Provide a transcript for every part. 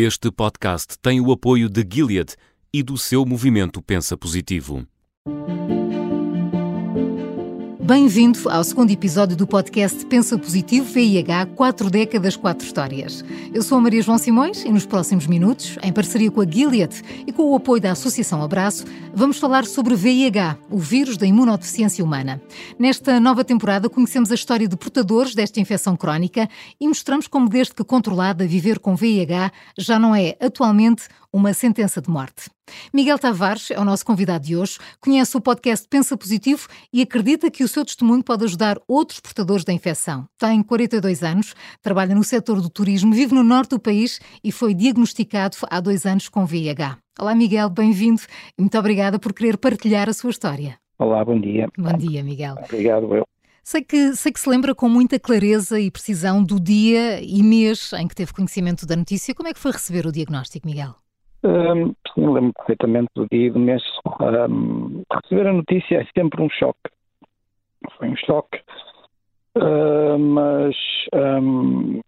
Este podcast tem o apoio de Gilead e do seu movimento Pensa Positivo. Bem-vindo ao segundo episódio do podcast Pensa Positivo VIH 4 décadas, 4 histórias. Eu sou a Maria João Simões e nos próximos minutos, em parceria com a Gilead e com o apoio da Associação Abraço, vamos falar sobre VIH, o vírus da imunodeficiência humana. Nesta nova temporada conhecemos a história de portadores desta infecção crónica e mostramos como desde que controlada viver com VIH já não é atualmente uma sentença de morte. Miguel Tavares é o nosso convidado de hoje, conhece o podcast Pensa Positivo e acredita que o seu testemunho pode ajudar outros portadores da infecção. Tem 42 anos, trabalha no setor do turismo, vive no norte do país e foi diagnosticado há dois anos com VIH. Olá, Miguel, bem-vindo e muito obrigada por querer partilhar a sua história. Olá, bom dia. Bom dia, Miguel. Obrigado, eu. Sei que, sei que se lembra com muita clareza e precisão do dia e mês em que teve conhecimento da notícia. Como é que foi receber o diagnóstico, Miguel? Um, sim, lembro perfeitamente do dia e do mês. Um, receber a notícia é sempre um choque. Foi um choque. Uh, mas um,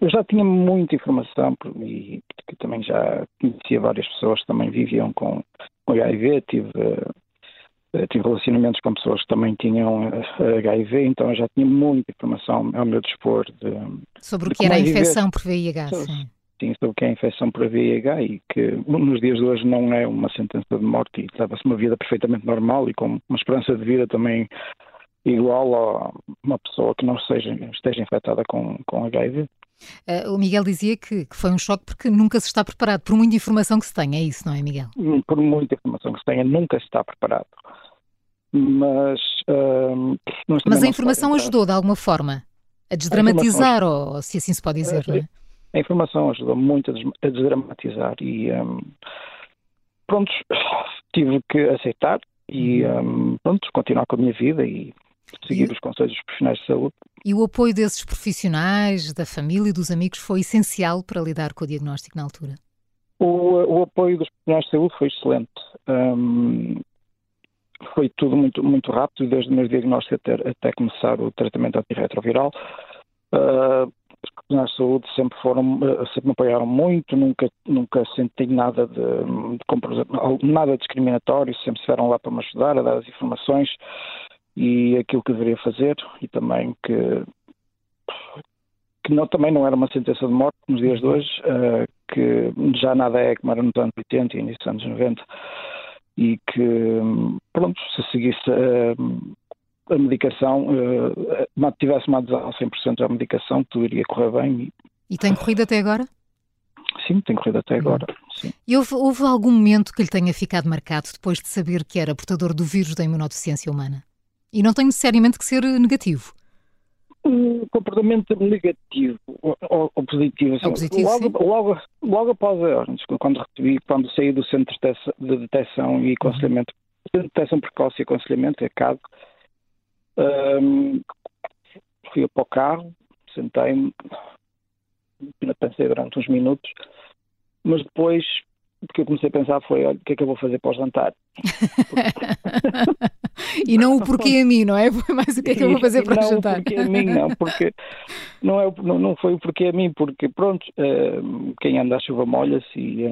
eu já tinha muita informação e que também já conhecia várias pessoas que também viviam com, com HIV, tive, uh, tive relacionamentos com pessoas que também tinham HIV, então eu já tinha muita informação ao meu dispor de, sobre o que era a infecção por VIH. Sim sim, sobre o que é a infecção por VIH e que nos dias de hoje não é uma sentença de morte e leva-se uma vida perfeitamente normal e com uma esperança de vida também igual a uma pessoa que não seja, esteja infectada com, com HIV. Uh, eh, o Miguel dizia que, que, foi um choque porque nunca se está preparado, por muita informação que se tenha, é isso, não é, Miguel? Hum, por muita informação que se tenha, nunca se está preparado. Mas, uh, Mas a informação ajudou de alguma forma a desdramatizar, a ou se assim se pode dizer, uh, não é? A informação ajudou muito a, desdramatizar e um, pronto, tive que aceitar e um, pronto, continuar com a minha vida e seguir e... os conselhos dos profissionais de saúde. E o apoio desses profissionais, da família e dos amigos foi essencial para lidar com o diagnóstico na altura? O, o apoio dos profissionais de saúde foi excelente. Um, foi tudo muito, muito rápido, desde o meu diagnóstico até, até começar o tratamento antirretroviral. Uh, os profissionais de saúde sempre foram, eh, sempre me apoiaram muito, nunca, nunca senti nada de, de nada discriminatório, sempre estiveram lá para me ajudar a dar as informações e aquilo que deveria fazer e também que que não, também não era uma sentença de morte nos dias de hoje, uh, que já nada é como era nos anos 80 e início dos anos 90 e que, pronto, se seguisse uh, a medicação, uh, tivesse uma adesão 100% à medicação, tudo iria correr bem. E, tem corrido até agora? Sim, tem corrido até agora. Sim. E houve, houve, algum momento que lhe tenha ficado marcado depois de saber que era portador do vírus da imunodeficiência humana? E não tem necessariamente que ser negativo. Um comportamento negativo ou, ou positivo. Assim, positivo logo, logo, logo, após a quando recebi, quando saí do centro de detecção e aconselhamento, uhum. detecção precoce e aconselhamento, é CAD, um, fui para o carro, sentei-me, pensei durante uns minutos, mas depois o que eu comecei a pensar foi, olha, o que é que eu vou fazer para o jantar? e não o porquê a mim, não é? Foi mais o que é que eu vou fazer para o jantar. Não o porquê a mim, não, porque não, é, não, não foi o porquê a mim, porque pronto, quem anda à chuva molha-se e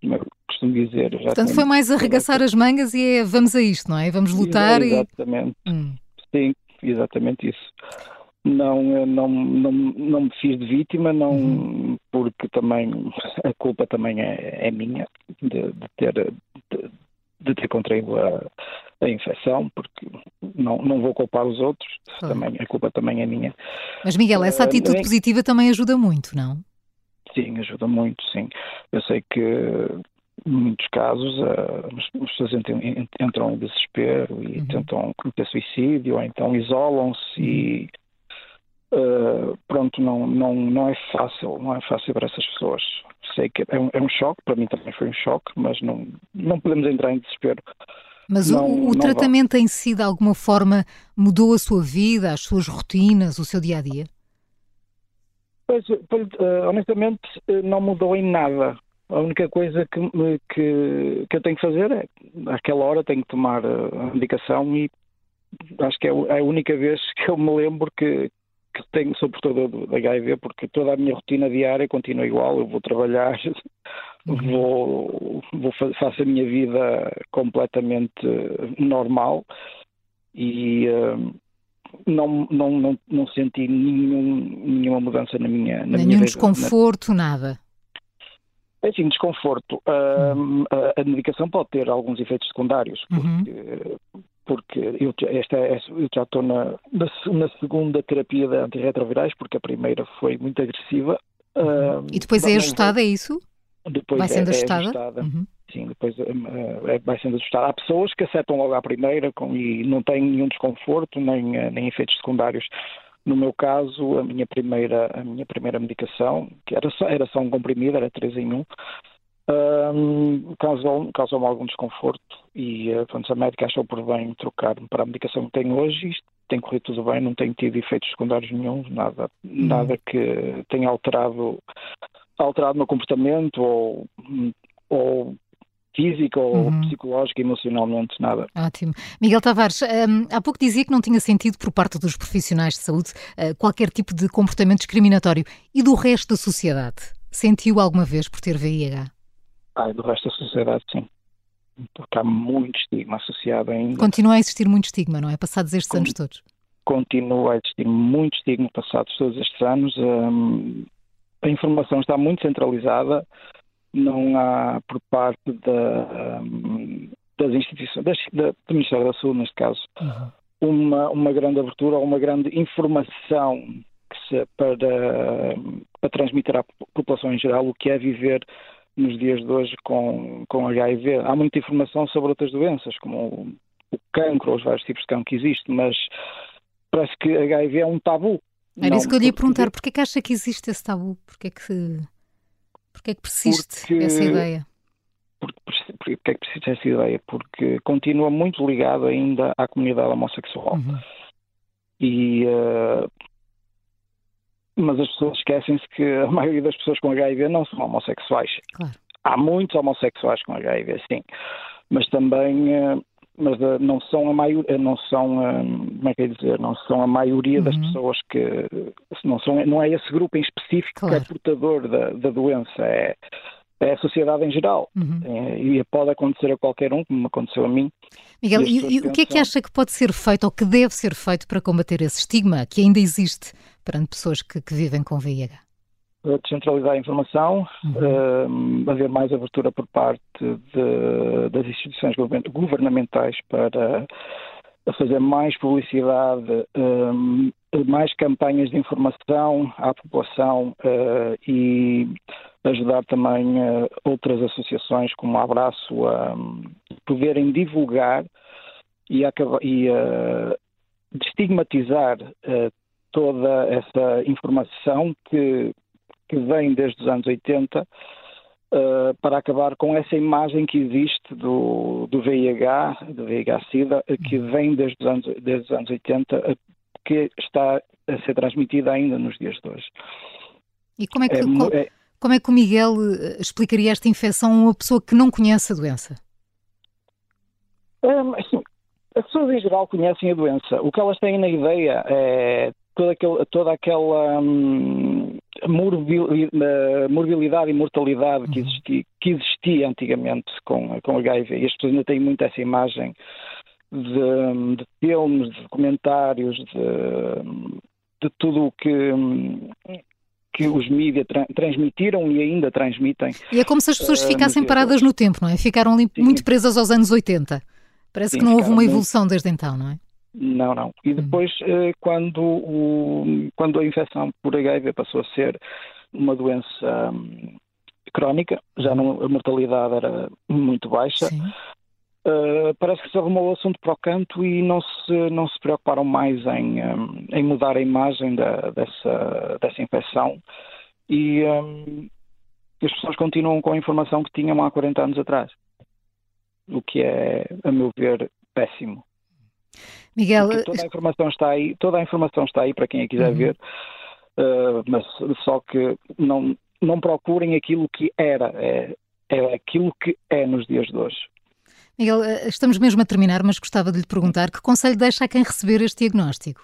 como eu costumo dizer. Portanto, foi mais arregaçar as mangas e é vamos a isto, não é? Vamos lutar exatamente. e. Hum. Sim, exatamente isso. Não, não, não, não me fiz de vítima, não, uhum. porque também a culpa também é, é minha de, de ter de, de, ter contraído a, a infecção, porque não, não vou culpar os outros, também, a culpa também é minha. Mas Miguel, essa ah, atitude uh, positiva também ajuda muito, não? Sim, ajuda muito, sim. Eu sei que em muitos casos uh, as pessoas entram, em desespero e uhum. tentam cometer suicídio ou então isolam-se e uh, pronto, não, não, não é fácil, não é fácil para essas pessoas. Sei que é um, é um choque, para mim também foi um choque, mas não, não podemos entrar em desespero. Mas não, o, o tratamento em si, de alguma forma, mudou a sua vida, as suas rotinas, o seu dia a dia? Pois, uh, honestamente, não mudou em nada. A única coisa que, que, que eu tenho que fazer é, àquela hora, tenho que tomar a medicação e acho que é, é a única vez que eu me lembro que, que tenho, sou portador da HIV, porque toda a minha rotina diária continua igual. Eu vou trabalhar, uhum. vou, vou faço a minha vida completamente normal e uh, não, não, não, não senti nenhum, nenhuma mudança na minha, na Nenhum minha desconforto, na... nada. Enfim, desconforto. Uh, a, a medicação pode ter alguns efeitos secundários, uhum. porque, uhum porque eu, esta, é, eu já estou na, na, segunda terapia de antirretrovirais, porque a primeira foi muito agressiva. Uh, e depois é ajustada, é isso? Depois vai sendo é, ajustada? É ajustada. Sim, depois uh, vai sendo ajustada. Há pessoas que acertam logo à primeira com, e não têm nenhum desconforto, nem, uh, nem efeitos secundários. No meu caso, a minha primeira, a minha primeira medicação, que era só, era só um comprimido, era 3 em 1, um, causou-me causou algum desconforto e uh, a médica achou por bem trocar-me para a medicação que tenho hoje isto tem corrido tudo bem, não tenho tido efeitos secundários nenhum, nada, hum. nada que tenha alterado, alterado o meu comportamento ou, ou física ou uhum. psicológica, emocionalmente, nada. Ótimo. Miguel Tavares, um, há pouco dizia que não tinha sentido por parte dos profissionais de saúde uh, qualquer tipo de comportamento discriminatório. E do resto da sociedade? Sentiu alguma vez por ter VIH? Ah, do resto da sociedade, sim. Porque há muito estigma associado ainda. Continua a existir muito estigma, não é? Passados estes Con anos todos. Continua a existir muito estigma passados todos estes anos. Um, a informação está muito centralizada. Não há, por parte da, das instituições, das, da, do Ministério da Saúde, neste caso, uhum. uma, uma grande abertura ou uma grande informação se, para, para transmitir à população em geral o que é viver nos dias de hoje com, com HIV. Há muita informação sobre outras doenças, como o, o cancro, ou os vários tipos de cancro que existem, mas parece que HIV é um tabu. Era isso que eu lhe ia perguntar, porquê que acha que existe esse tabu? Porquê que, porquê que persiste porque, essa ideia? Porque, porque é que persiste essa ideia? Porque continua muito ligado ainda à comunidade homossexual. Uhum. E uh, mas as pessoas esquecem-se que a maioria das pessoas com HIV não são homossexuais. Claro. Há muitos homossexuais com HIV, sim, mas também eh, mas eh, não são a maioria, não são, eh, como é que é dizer, não são a maioria uhum. das pessoas que não são, não é esse grupo em específico claro. que é portador da, da doença, é é a sociedade em geral. Uhum. É, e pode acontecer a qualquer um, como aconteceu a mim. Miguel, e, e o que é que acha que pode ser feito ou que deve ser feito para combater esse estigma que ainda existe perante pessoas que, que vivem com VIH? Descentralizar a informação, uhum. uh, haver mais abertura por parte de, das instituições governamentais para fazer mais publicidade, um, mais campanhas de informação à população uh, e ajudar também uh, outras associações como a Abraço a um, poderem divulgar e, acabar, e destigmatizar uh, toda essa informação que, que vem desde os anos 80 para acabar com essa imagem que existe do, do VIH, do VIH-Sida, que vem desde os anos, desde os anos 80, que está a ser transmitida ainda nos dias de hoje. E como é que, é, é, como é que o Miguel eh, explicaria esta infecção a uma pessoa que não conhece a doença? Um, assim, as pessoas em geral conhecem a doença. O que elas têm na ideia é toda, aquele, toda aquela hum, morbilidade e mortalidade que, uhum. existia, que existia antigamente com, com HIV. E as pessoas ainda têm muito essa imagem de, de filmes, de documentários, de, de tudo o que que os mídias tra transmitiram e ainda transmitem. E é como se as pessoas uh, ficassem paradas no tempo, não é? Ficaram ali sim. muito presas aos anos 80. Parece sim, que não houve uma evolução muito... desde então, não é? Não, não. E depois, uhum. quando, o, quando a infecção por HIV passou a ser uma doença um, crónica, já não, a mortalidade era muito baixa. Uh, parece que se arrumou o assunto para o canto e não se, não se preocuparam mais em, um, em mudar a imagem da, dessa, dessa infecção e um, as pessoas continuam com a informação que tinham há 40 anos atrás, o que é, a meu ver, péssimo. Miguel, Porque toda a informação está aí, toda a informação está aí para quem a quiser uhum. ver, uh, mas só que não, não procurem aquilo que era, é, é aquilo que é nos dias de hoje. Miguel, eh, estamos mesmo a terminar, mas gostava de lhe perguntar que conselho deixa a quem receber este diagnóstico?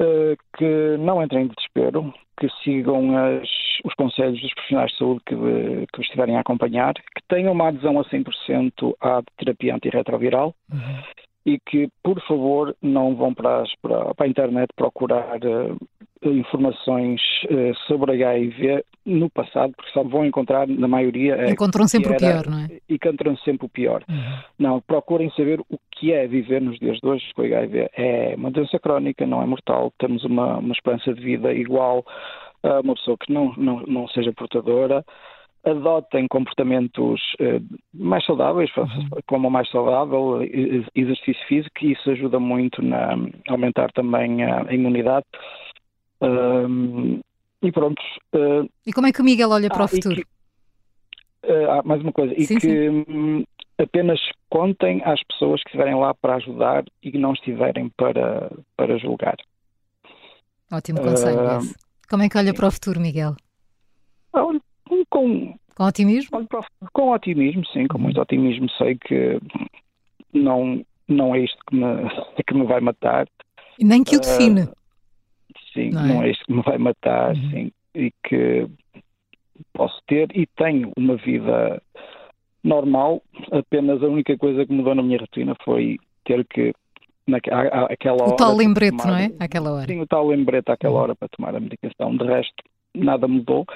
uh, que não entrem em desespero, que sigam as, os conselhos dos profissionais de saúde que, que estiverem a acompanhar, que tenham uma adesão a 100% à terapia antirretroviral uhum. E que, por favor, não vão para, as, para, para a internet procurar uh, informações uh, sobre HIV no passado, porque só vão encontrar, na maioria... É encontram sempre era, o pior, não é? E encontram sempre o pior. Uhum. Não, procurem saber o que é viver nos dias de hoje com HIV. É uma doença crónica, não é mortal, temos uma, uma esperança de vida igual a uma pessoa que não, não, não seja portadora, adotem comportamentos eh, mais saudáveis, uhum. como o mais saudável, exercício físico, e isso ajuda muito na, a aumentar também a imunidade. Um, e pronto. Uh, e como é que o Miguel olha para ah, o futuro? Que, uh, mais uma coisa, sim, e que sim. Um, apenas contem às pessoas que estiverem lá para ajudar e que não estiverem para, para julgar. Ótimo conselho. Uh, como é que olha para o futuro, Miguel? Olho com, com otimismo? Para, com otimismo, sim, com muito otimismo. Sei que não, não é isto que me, que me vai matar. Nem que o define sim, não é? não é isto que me vai matar, uhum. sim, e que posso ter e tenho uma vida normal, apenas a única coisa que mudou na minha rotina foi ter que naquela hora. O tal lembrete, tomar, não é? Aquela hora. Sim, o tal lembrete àquela uhum. hora para tomar a medicação. De resto, nada mudou.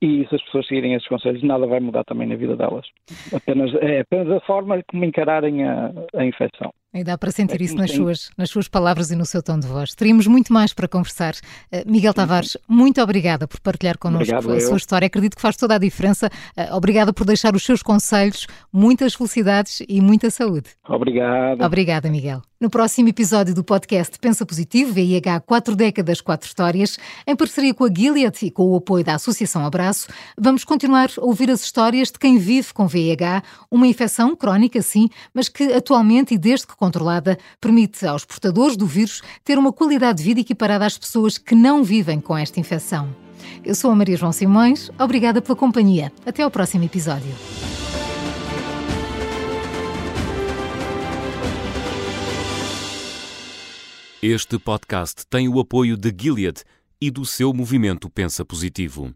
E se as pessoas seguirem esses conselhos, nada vai mudar também na vida delas. Apenas, é apenas a forma como encararem a, a infecção. E dá para sentir é isso nas suas, nas suas palavras e no seu tom de voz. Teríamos muito mais para conversar. Uh, Miguel Tavares, muito obrigada por partilhar connosco Obrigado, a eu. sua história. Acredito que faz toda a diferença. Uh, obrigada por deixar os seus conselhos. Muitas felicidades e muita saúde. Obrigado. Obrigada, Miguel. No próximo episódio do podcast Pensa Positivo, VIH 4 décadas, 4 histórias, em parceria com a Gilead e com o apoio da Associação Abraço, vamos continuar a ouvir as histórias de quem vive com VIH, uma infecção crónica, sim, mas que atualmente e desde que controlada, permite aos portadores do vírus ter uma qualidade de vida equiparada às pessoas que não vivem com esta infecção. Eu sou a Maria João Simões, obrigada pela companhia. Até ao próximo episódio. Este podcast tem o apoio de Gilead e do seu movimento Pensa Positivo.